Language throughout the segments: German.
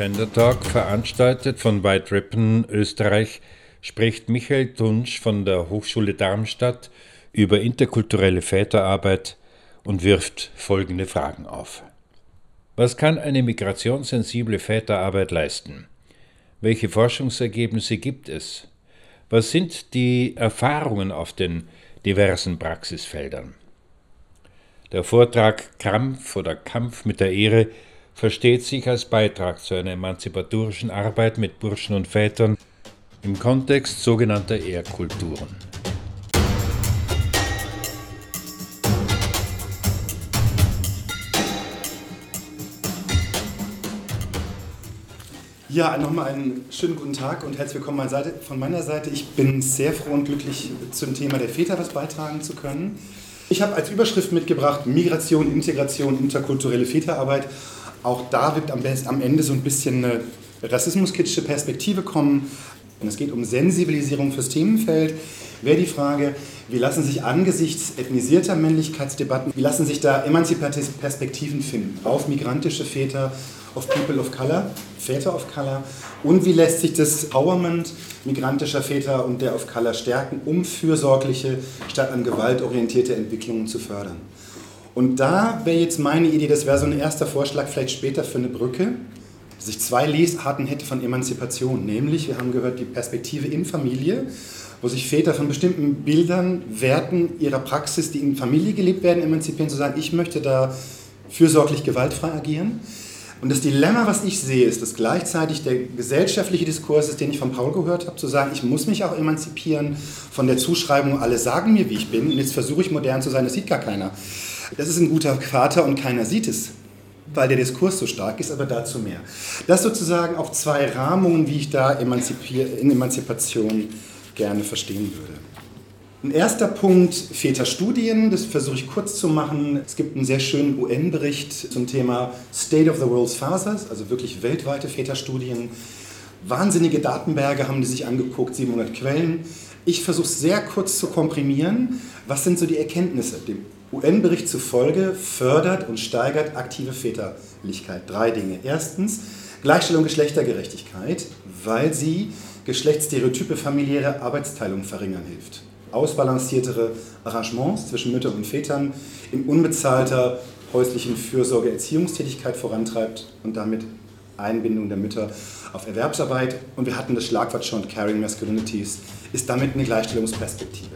Gender Talk, veranstaltet von White Ribbon Österreich, spricht Michael Tunsch von der Hochschule Darmstadt über interkulturelle Väterarbeit und wirft folgende Fragen auf. Was kann eine migrationssensible Väterarbeit leisten? Welche Forschungsergebnisse gibt es? Was sind die Erfahrungen auf den diversen Praxisfeldern? Der Vortrag Krampf oder Kampf mit der Ehre versteht sich als Beitrag zu einer emanzipatorischen Arbeit mit Burschen und Vätern im Kontext sogenannter Ehrkulturen. Ja, nochmal einen schönen guten Tag und herzlich willkommen von meiner Seite. Ich bin sehr froh und glücklich, zum Thema der Väter was beitragen zu können. Ich habe als Überschrift mitgebracht Migration, Integration, interkulturelle Väterarbeit. Auch da wird am, Ende so ein bisschen eine rassismuskritische Perspektive kommen. Und es geht um Sensibilisierung fürs Themenfeld. Wäre die Frage, wie lassen sich angesichts ethnisierter Männlichkeitsdebatten, wie lassen sich da emanzipative Perspektiven finden auf migrantische Väter, of People of Color, Väter of Color und wie lässt sich das Empowerment migrantischer Väter und der of Color stärken, um fürsorgliche statt an gewaltorientierte Entwicklungen zu fördern. Und da wäre jetzt meine Idee, das wäre so ein erster Vorschlag, vielleicht später für eine Brücke, dass ich zwei Lesarten hätte von Emanzipation, nämlich, wir haben gehört, die Perspektive in Familie, wo sich Väter von bestimmten Bildern, Werten ihrer Praxis, die in Familie gelebt werden, emanzipieren, zu sagen, ich möchte da fürsorglich gewaltfrei agieren. Und das Dilemma, was ich sehe, ist, dass gleichzeitig der gesellschaftliche Diskurs ist, den ich von Paul gehört habe, zu sagen, ich muss mich auch emanzipieren von der Zuschreibung, alle sagen mir, wie ich bin, und jetzt versuche ich modern zu sein, das sieht gar keiner. Das ist ein guter Vater und keiner sieht es, weil der Diskurs so stark ist, aber dazu mehr. Das sozusagen auch zwei Rahmungen, wie ich da in Emanzipation gerne verstehen würde. Ein erster Punkt, Väterstudien, das versuche ich kurz zu machen. Es gibt einen sehr schönen UN-Bericht zum Thema State of the World's Fathers, also wirklich weltweite Väterstudien. Wahnsinnige Datenberge haben die sich angeguckt, 700 Quellen. Ich versuche es sehr kurz zu komprimieren. Was sind so die Erkenntnisse? UN-Bericht zufolge fördert und steigert aktive Väterlichkeit drei Dinge. Erstens Gleichstellung Geschlechtergerechtigkeit, weil sie geschlechtsstereotype familiäre Arbeitsteilung verringern hilft ausbalanciertere Arrangements zwischen Müttern und Vätern in unbezahlter häuslichen Fürsorge Erziehungstätigkeit vorantreibt und damit Einbindung der Mütter auf Erwerbsarbeit. Und wir hatten das Schlagwort schon, Caring Masculinities, ist damit eine Gleichstellungsperspektive.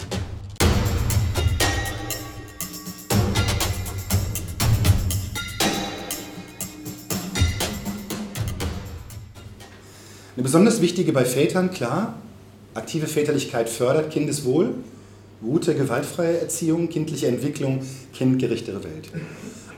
Eine besonders wichtige bei Vätern, klar, Aktive Väterlichkeit fördert Kindeswohl, gute, gewaltfreie Erziehung, kindliche Entwicklung, kindgerechtere Welt.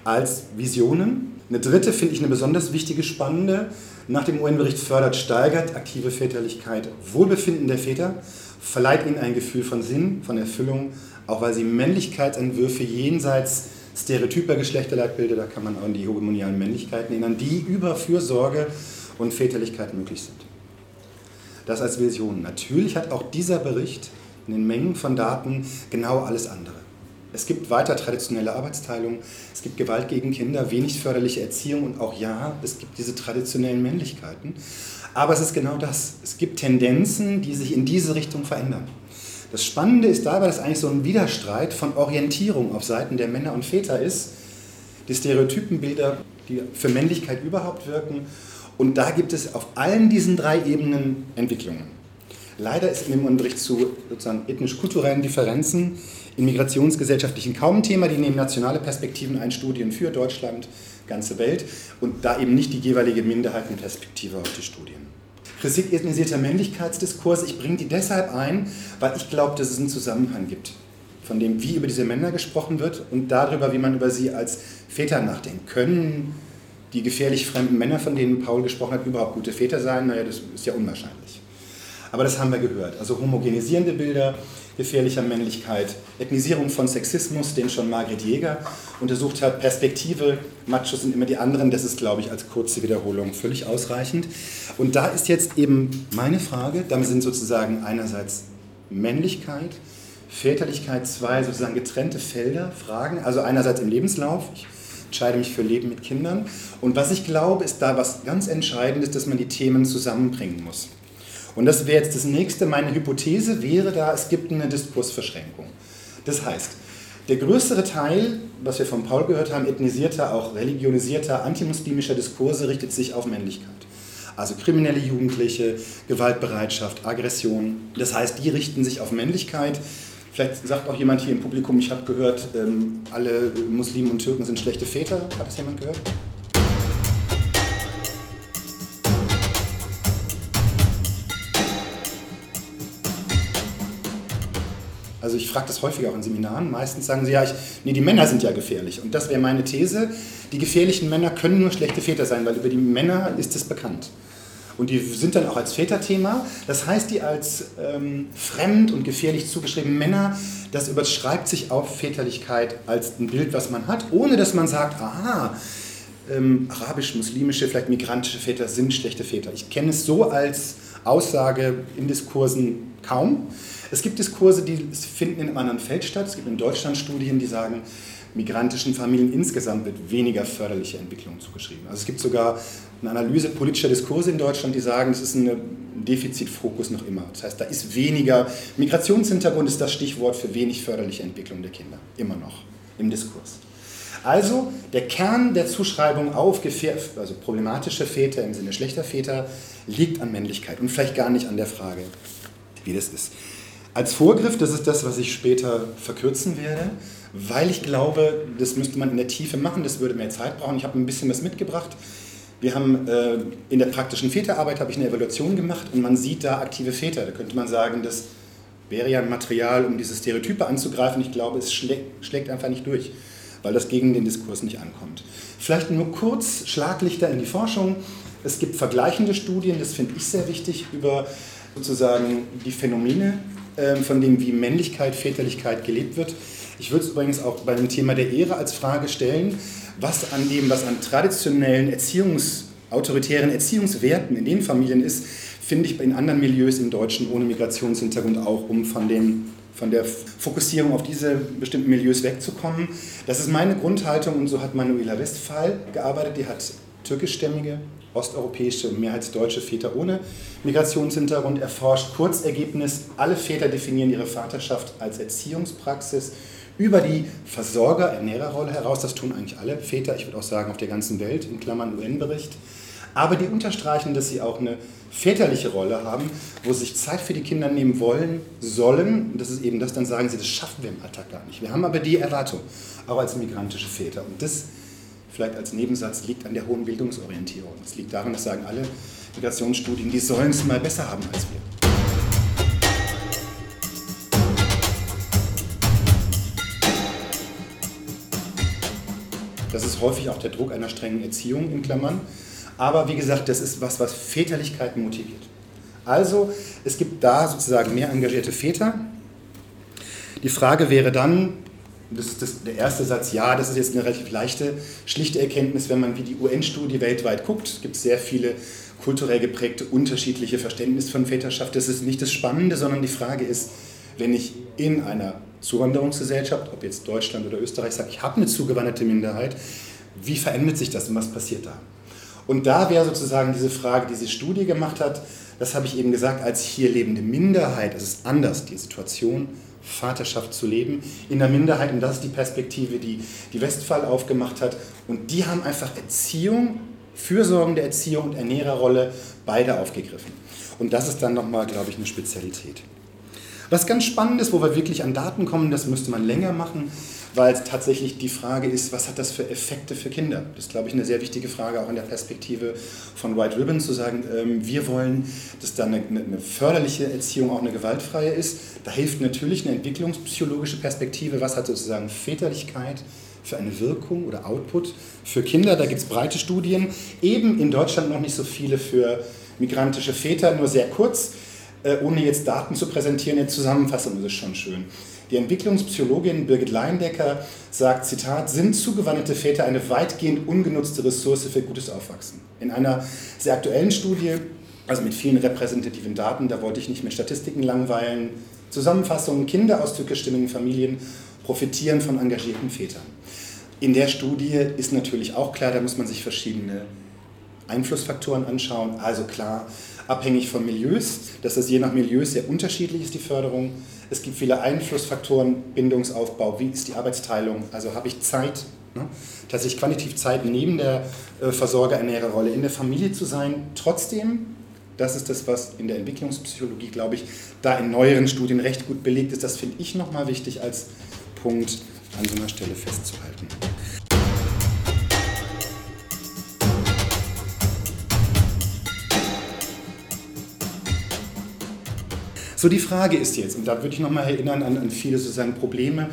Als Visionen. Eine dritte finde ich eine besonders wichtige, spannende. Nach dem UN-Bericht fördert, steigert aktive Väterlichkeit Wohlbefinden der Väter, verleiht ihnen ein Gefühl von Sinn, von Erfüllung, auch weil sie Männlichkeitsentwürfe jenseits stereotyper Geschlechterleitbilder, da kann man auch an die hegemonialen Männlichkeiten erinnern, die über Fürsorge und Väterlichkeit möglich sind. Das als Vision. Natürlich hat auch dieser Bericht in den Mengen von Daten genau alles andere. Es gibt weiter traditionelle Arbeitsteilung, es gibt Gewalt gegen Kinder, wenig förderliche Erziehung und auch ja, es gibt diese traditionellen Männlichkeiten. Aber es ist genau das. Es gibt Tendenzen, die sich in diese Richtung verändern. Das Spannende ist dabei, dass eigentlich so ein Widerstreit von Orientierung auf Seiten der Männer und Väter ist. Die Stereotypenbilder, die für Männlichkeit überhaupt wirken und da gibt es auf allen diesen drei Ebenen Entwicklungen. Leider ist in dem Unterricht zu sozusagen ethnisch-kulturellen Differenzen in migrationsgesellschaftlichen kaum ein Thema. Die nehmen nationale Perspektiven ein, Studien für Deutschland, ganze Welt und da eben nicht die jeweilige Minderheitenperspektive auf die Studien. Kritik ethnisierter Männlichkeitsdiskurs, ich bringe die deshalb ein, weil ich glaube, dass es einen Zusammenhang gibt von dem, wie über diese Männer gesprochen wird und darüber, wie man über sie als Väter nachdenkt. Können die gefährlich fremden Männer, von denen Paul gesprochen hat, überhaupt gute Väter sein? Naja, das ist ja unwahrscheinlich. Aber das haben wir gehört. Also homogenisierende Bilder gefährlicher Männlichkeit, Ethnisierung von Sexismus, den schon Margret Jäger untersucht hat, Perspektive, Machos sind immer die anderen, das ist, glaube ich, als kurze Wiederholung völlig ausreichend. Und da ist jetzt eben meine Frage, damit sind sozusagen einerseits Männlichkeit, Väterlichkeit zwei sozusagen getrennte Felder, Fragen, also einerseits im Lebenslauf, ich entscheide mich für Leben mit Kindern. Und was ich glaube, ist da was ganz Entscheidendes, dass man die Themen zusammenbringen muss. Und das wäre jetzt das nächste. Meine Hypothese wäre da, es gibt eine Diskursverschränkung. Das heißt, der größere Teil, was wir von Paul gehört haben, ethnisierter, auch religionisierter, antimuslimischer Diskurse richtet sich auf Männlichkeit. Also kriminelle Jugendliche, Gewaltbereitschaft, Aggression. Das heißt, die richten sich auf Männlichkeit. Vielleicht sagt auch jemand hier im Publikum, ich habe gehört, ähm, alle Muslimen und Türken sind schlechte Väter. Hat das jemand gehört? Also ich frage das häufig auch in Seminaren. Meistens sagen sie ja, ich, nee, die Männer sind ja gefährlich. Und das wäre meine These. Die gefährlichen Männer können nur schlechte Väter sein, weil über die Männer ist es bekannt. Und die sind dann auch als Väterthema. Das heißt, die als ähm, fremd und gefährlich zugeschriebenen Männer, das überschreibt sich auf Väterlichkeit als ein Bild, was man hat, ohne dass man sagt, aha, ähm, arabisch-muslimische, vielleicht migrantische Väter sind schlechte Väter. Ich kenne es so als Aussage in Diskursen kaum. Es gibt Diskurse, die finden in einem anderen Feld statt. Es gibt in Deutschland Studien, die sagen, migrantischen Familien insgesamt wird weniger förderliche Entwicklung zugeschrieben. Also es gibt sogar eine Analyse politischer Diskurse in Deutschland, die sagen, es ist ein Defizitfokus noch immer. Das heißt, da ist weniger, Migrationshintergrund ist das Stichwort für wenig förderliche Entwicklung der Kinder, immer noch im Diskurs. Also der Kern der Zuschreibung auf also problematische Väter im Sinne schlechter Väter liegt an Männlichkeit und vielleicht gar nicht an der Frage, wie das ist. Als Vorgriff, das ist das, was ich später verkürzen werde, weil ich glaube, das müsste man in der Tiefe machen, das würde mehr Zeit brauchen. Ich habe ein bisschen was mitgebracht. Wir haben äh, in der praktischen Väterarbeit habe ich eine Evaluation gemacht und man sieht da aktive Väter. Da könnte man sagen, das wäre ja ein Material, um diese Stereotype anzugreifen. Ich glaube, es schlägt, schlägt einfach nicht durch, weil das gegen den Diskurs nicht ankommt. Vielleicht nur kurz Schlaglichter in die Forschung. Es gibt vergleichende Studien, das finde ich sehr wichtig, über sozusagen die Phänomene ähm, von dem, wie Männlichkeit, Väterlichkeit gelebt wird. Ich würde es übrigens auch beim Thema der Ehre als Frage stellen, was an dem, was an traditionellen Erziehungs, autoritären Erziehungswerten in den Familien ist, finde ich in anderen Milieus im Deutschen ohne Migrationshintergrund auch, um von, den, von der Fokussierung auf diese bestimmten Milieus wegzukommen. Das ist meine Grundhaltung und so hat Manuela Westphal gearbeitet. Die hat türkischstämmige osteuropäische und mehrheitsdeutsche Väter ohne Migrationshintergrund erforscht. Kurzergebnis, alle Väter definieren ihre Vaterschaft als Erziehungspraxis über die Versorger-Ernährerrolle heraus. Das tun eigentlich alle Väter, ich würde auch sagen auf der ganzen Welt, in Klammern UN-Bericht. Aber die unterstreichen, dass sie auch eine väterliche Rolle haben, wo sie sich Zeit für die Kinder nehmen wollen, sollen. Und das ist eben das, dann sagen sie, das schaffen wir im Alltag gar nicht. Wir haben aber die Erwartung, auch als migrantische Väter. Und das vielleicht als Nebensatz, liegt an der hohen Bildungsorientierung. Es liegt daran, das sagen alle Migrationsstudien, die sollen es mal besser haben als wir. Das ist häufig auch der Druck einer strengen Erziehung in Klammern. Aber wie gesagt, das ist was, was Väterlichkeit motiviert. Also es gibt da sozusagen mehr engagierte Väter. Die Frage wäre dann, das ist das, der erste Satz, ja, das ist jetzt eine relativ leichte, schlichte Erkenntnis, wenn man wie die UN-Studie weltweit guckt. Es gibt sehr viele kulturell geprägte, unterschiedliche Verständnisse von Väterschaft. Das ist nicht das Spannende, sondern die Frage ist, wenn ich in einer Zuwanderungsgesellschaft, ob jetzt Deutschland oder Österreich, sage, ich habe eine zugewanderte Minderheit, wie verändert sich das und was passiert da? Und da wäre sozusagen diese Frage, die diese Studie gemacht hat, das habe ich eben gesagt, als hier lebende Minderheit, es ist anders, die Situation Vaterschaft zu leben in der Minderheit. Und das ist die Perspektive, die die Westphal aufgemacht hat. Und die haben einfach Erziehung, fürsorgende Erziehung und Ernährerrolle beide aufgegriffen. Und das ist dann nochmal, glaube ich, eine Spezialität. Was ganz spannend ist, wo wir wirklich an Daten kommen, das müsste man länger machen, weil es tatsächlich die Frage ist, was hat das für Effekte für Kinder? Das ist, glaube ich, eine sehr wichtige Frage, auch in der Perspektive von White Ribbon, zu sagen, ähm, wir wollen, dass da eine, eine, förderliche Erziehung auch eine gewaltfreie ist. Da hilft natürlich eine entwicklungspsychologische Perspektive, was hat sozusagen Väterlichkeit für eine Wirkung oder Output für Kinder. Da gibt es breite Studien, eben in Deutschland noch nicht so viele für migrantische Väter, nur sehr kurz, ohne jetzt Daten zu präsentieren. In Zusammenfassung ist es schon schön. Die Entwicklungspsychologin Birgit Leindecker sagt, Zitat, sind zugewanderte Väter eine weitgehend ungenutzte Ressource für gutes Aufwachsen. In einer sehr aktuellen Studie, also mit vielen repräsentativen Daten, da wollte ich nicht mit Statistiken langweilen, Zusammenfassung, Kinder aus türkischstimmigen Familien profitieren von engagierten Vätern. In der Studie ist natürlich auch klar, da muss man sich verschiedene Einflussfaktoren anschauen. Also klar, abhängig von Milieus, dass das je nach Milieu sehr unterschiedlich ist, die Förderung. Es gibt viele Einflussfaktoren, Bindungsaufbau, wie ist die Arbeitsteilung, also habe ich Zeit, ne? tatsächlich quantitativ Zeit neben der äh, Versorger-Ernährer-Rolle in der Familie zu sein. Trotzdem, das ist das, was in der Entwicklungspsychologie, glaube ich, da in neueren Studien recht gut belegt ist. Das finde ich nochmal wichtig als Punkt an so einer Stelle festzuhalten. So, die Frage ist jetzt, und da würde ich nochmal erinnern an, an viele sozusagen Probleme,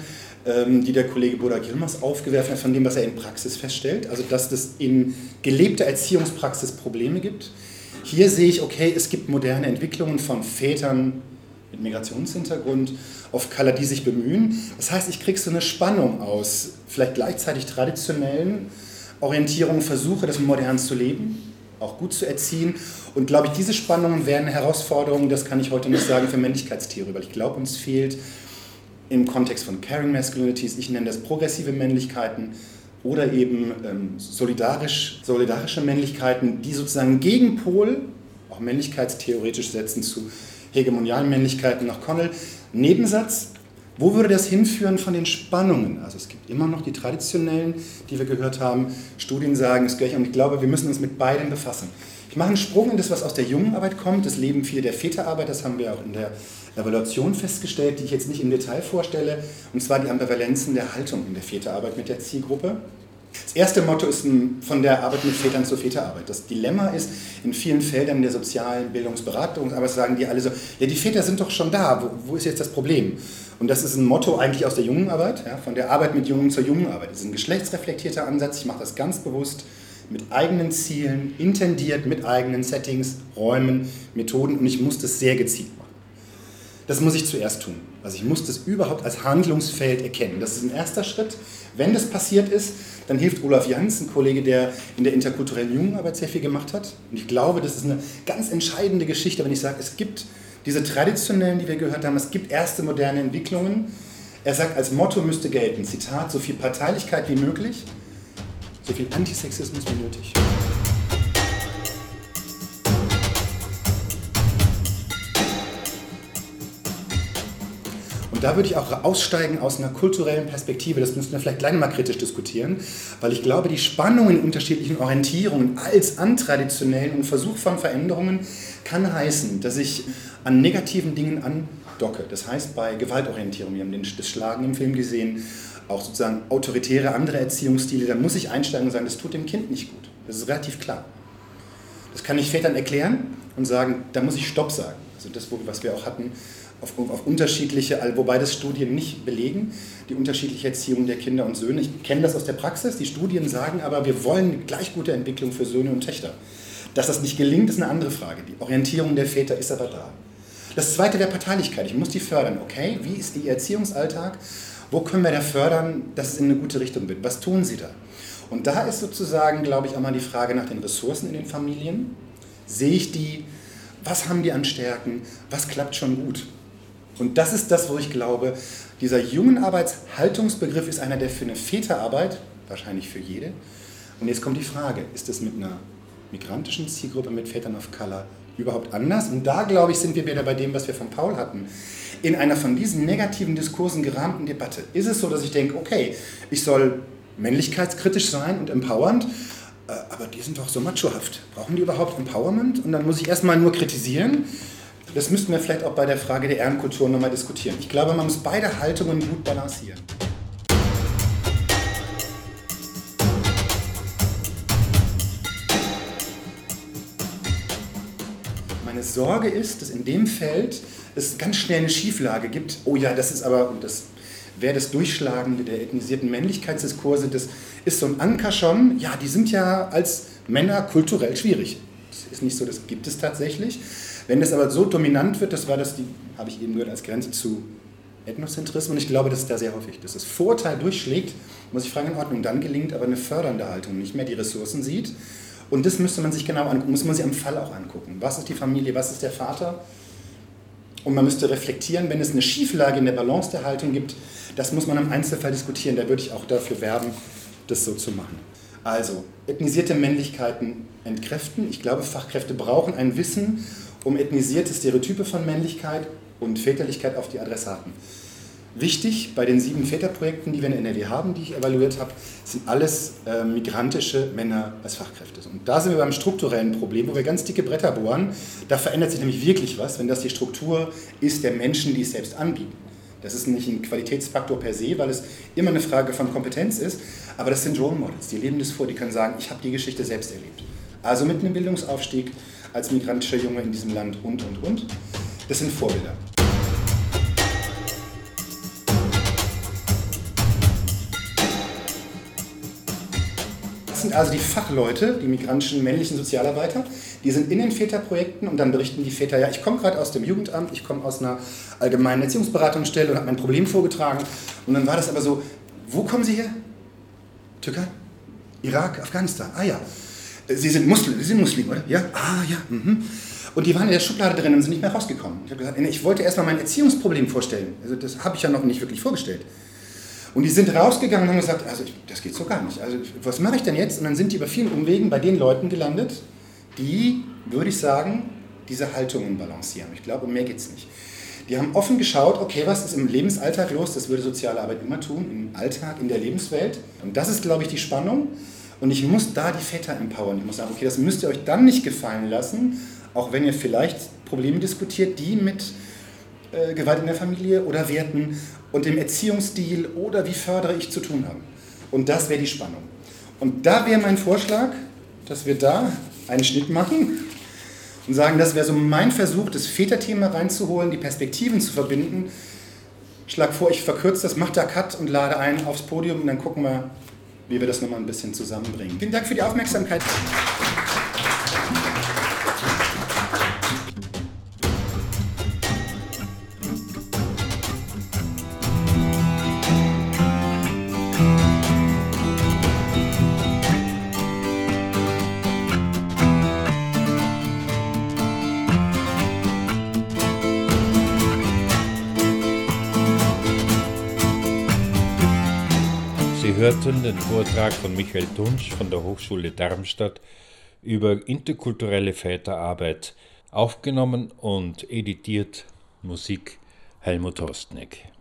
ähm, die der Kollege Boda Gilmers aufgewerfen hat, von dem, was er in Praxis feststellt. Also, dass es in gelebter Erziehungspraxis Probleme gibt. Hier sehe ich, okay, es gibt moderne Entwicklungen von Vätern mit Migrationshintergrund auf Color, die sich bemühen. Das heißt, ich kriege so eine Spannung aus, vielleicht gleichzeitig traditionellen Orientierungen, Versuche, das modern zu leben auch gut zu erziehen. Und glaube ich, diese Spannungen wären Herausforderungen, das kann ich heute nicht sagen, für Männlichkeitstheorie, weil ich glaube, uns fehlt im Kontext von Caring Masculinities, ich nenne das progressive Männlichkeiten oder eben ähm, solidarisch, solidarische Männlichkeiten, die sozusagen Gegenpol, auch männlichkeitstheoretisch setzen zu hegemonialen Männlichkeiten nach Connell. Nebensatz, wo würde das hinführen von den Spannungen? Also es gibt immer noch die traditionellen, die wir gehört haben. Studien sagen es gleich und ich glaube, wir müssen uns mit beiden befassen. Ich mache einen Sprung in das, was aus der jungen Arbeit kommt. Das Leben viele der Väterarbeit, das haben wir auch in der Evaluation festgestellt, die ich jetzt nicht im Detail vorstelle. Und zwar die Ambivalenzen der Haltung in der Väterarbeit mit der Zielgruppe. Das erste Motto ist von der Arbeit mit Vätern zur Väterarbeit. Das Dilemma ist, in vielen Feldern der sozialen Bildungsberatungsarbeit sagen die alle so, ja, die Väter sind doch schon da, wo, wo ist jetzt das Problem? Und das ist ein Motto eigentlich aus der jungen Arbeit, ja, von der Arbeit mit Jungen zur jungen Arbeit. Das ist ein geschlechtsreflektierter Ansatz, ich mache das ganz bewusst mit eigenen Zielen, intendiert mit eigenen Settings, Räumen, Methoden und ich muss das sehr gezielt machen. Das muss ich zuerst tun. Also ich muss das überhaupt als Handlungsfeld erkennen. Das ist ein erster Schritt. Wenn das passiert ist, dann hilft Olaf Jans, ein Kollege, der in der interkulturellen Jugendarbeit sehr viel gemacht hat. Und ich glaube, das ist eine ganz entscheidende Geschichte, wenn ich sage, es gibt diese traditionellen, die wir gehört haben, es gibt erste moderne Entwicklungen. Er sagt, als Motto müsste gelten, Zitat, so viel Parteilichkeit wie möglich, so viel Antisexismus wie nötig. da würde ich auch aussteigen aus einer kulturellen Perspektive. Das müssen wir vielleicht gleich mal kritisch diskutieren, weil ich glaube, die Spannung in unterschiedlichen Orientierungen als an traditionellen und Versuch von Veränderungen kann heißen, dass ich an negativen Dingen andocke. Das heißt, bei Gewaltorientierung, wir haben das Schlagen im Film gesehen, auch sozusagen autoritäre andere Erziehungsstile, da muss ich einsteigen und sagen, das tut dem Kind nicht gut. Das ist relativ klar. Das kann ich Vätern erklären und sagen, da muss ich Stopp sagen. Also das, was wir auch hatten, auf, auf, unterschiedliche, wobei das Studien nicht belegen, die unterschiedliche Erziehung der Kinder und Söhne. Ich kenne das aus der Praxis, die Studien sagen aber, wir wollen gleich gute Entwicklung für Söhne und Töchter. Dass das nicht gelingt, ist eine andere Frage. Die Orientierung der Väter ist aber da. Das zweite wäre Parteilichkeit. Ich muss die fördern. Okay, wie ist Ihr Erziehungsalltag? Wo können wir da fördern, dass es in eine gute Richtung wird? Was tun Sie da? Und da ist sozusagen, glaube ich, auch mal die Frage nach den Ressourcen in den Familien. Sehe ich die? Was haben die an Stärken? Was klappt schon gut? Und das ist das, wo ich glaube, dieser jungen Arbeitshaltungsbegriff ist einer, der für eine Väterarbeit, wahrscheinlich für jede, und jetzt kommt die Frage, ist es mit einer migrantischen Zielgruppe, mit Vätern of Color überhaupt anders? Und da, glaube ich, sind wir wieder bei dem, was wir von Paul hatten. In einer von diesen negativen Diskursen gerahmten Debatte ist es so, dass ich denke, okay, ich soll männlichkeitskritisch sein und empowernd, äh, aber die sind doch so machohaft. Brauchen die überhaupt Empowerment? Und dann muss ich erstmal nur kritisieren das müssten wir vielleicht auch bei der Frage der Ehrenkultur nochmal diskutieren. Ich glaube, man muss beide Haltungen gut balancieren. Meine Sorge ist, dass in dem Feld es ganz schnell eine Schieflage gibt. Oh ja, das ist aber, und das wäre das Durchschlagende der ethnisierten Männlichkeitsdiskurse, das ist so ein Anker schon. Ja, die sind ja als Männer kulturell schwierig. Das ist nicht so, das gibt es tatsächlich. Wenn das aber so dominant wird, das war das, die habe ich eben gehört, als Grenze zu Ethnozentrismus, und ich glaube, das ist da sehr häufig. Dass das Vorteil durchschlägt, muss ich fragen, in Ordnung, dann gelingt aber eine fördernde Haltung, nicht mehr die Ressourcen sieht. Und das müsste man sich genau angucken, muss man sich am Fall auch angucken. Was ist die Familie, was ist der Vater? Und man müsste reflektieren, wenn es eine Schieflage in der Balance der Haltung gibt, das muss man im Einzelfall diskutieren. Da würde ich auch dafür werben, das so zu machen. Also, ethnisierte Männlichkeiten entkräften. Ich glaube, Fachkräfte brauchen ein Wissen um ethnisierte Stereotype von Männlichkeit und Väterlichkeit auf die Adressaten. Wichtig bei den sieben Väterprojekten, die wir in NRW haben, die ich evaluiert habe, sind alles äh, migrantische Männer als Fachkräfte. Und da sind wir beim strukturellen Problem, wo wir ganz dicke Bretter bohren. Da verändert sich nämlich wirklich was, wenn das die Struktur ist der Menschen, die es selbst anbieten. Das ist nicht ein Qualitätsfaktor per se, weil es immer eine Frage von Kompetenz ist, aber das sind Role Models, die leben das vor, die können sagen, ich habe die Geschichte selbst erlebt. Also mit einem Bildungsaufstieg als migrantischer Junge in diesem Land und, und, und. Das sind Vorbilder. Sind also die Fachleute, die migrantischen männlichen Sozialarbeiter, die sind in den Väterprojekten und dann berichten die Väter, ja, ich komme gerade aus dem Jugendamt, ich komme aus einer allgemeinen Erziehungsberatungsstelle und habe mein Problem vorgetragen. Und dann war das aber so, wo kommen Sie her? Türkei? Irak? Afghanistan? Ah ja. Sie sind Muslim, Sie sind Muslim, oder? Ja? Ah ja. Mhm. Und die waren in der Schublade drin und sind nicht mehr rausgekommen. Ich habe gesagt, ich wollte erstmal mein Erziehungsproblem vorstellen. Also das habe ich ja noch nicht wirklich vorgestellt. Und die sind rausgegangen und haben gesagt, also ich, das geht so gar nicht. Also was mache ich denn jetzt? Und dann sind die über vielen Umwegen bei den Leuten gelandet, die, würde ich sagen, diese Haltungen balancieren. Ich glaube, mehr geht es nicht. Die haben offen geschaut, okay, was ist im Lebensalltag los? Das würde soziale Arbeit immer tun, im Alltag, in der Lebenswelt. Und das ist, glaube ich, die Spannung. Und ich muss da die Väter empowern. Ich muss sagen, okay, das müsst ihr euch dann nicht gefallen lassen, auch wenn ihr vielleicht Probleme diskutiert, die mit äh, Gewalt in der Familie oder Werten und dem Erziehungsstil oder wie fördere ich zu tun haben. Und das wäre die Spannung. Und da wäre mein Vorschlag, dass wir da einen Schnitt machen und sagen, das wäre so mein Versuch, das Väterthema reinzuholen, die Perspektiven zu verbinden. Schlag vor, ich verkürze das, mache da Cut und lade ein aufs Podium und dann gucken wir, wie wir das nochmal ein bisschen zusammenbringen. Vielen Dank für die Aufmerksamkeit. Hörten den Vortrag von Michael Tunsch von der Hochschule Darmstadt über interkulturelle Väterarbeit, aufgenommen und editiert Musik Helmut Hostneck.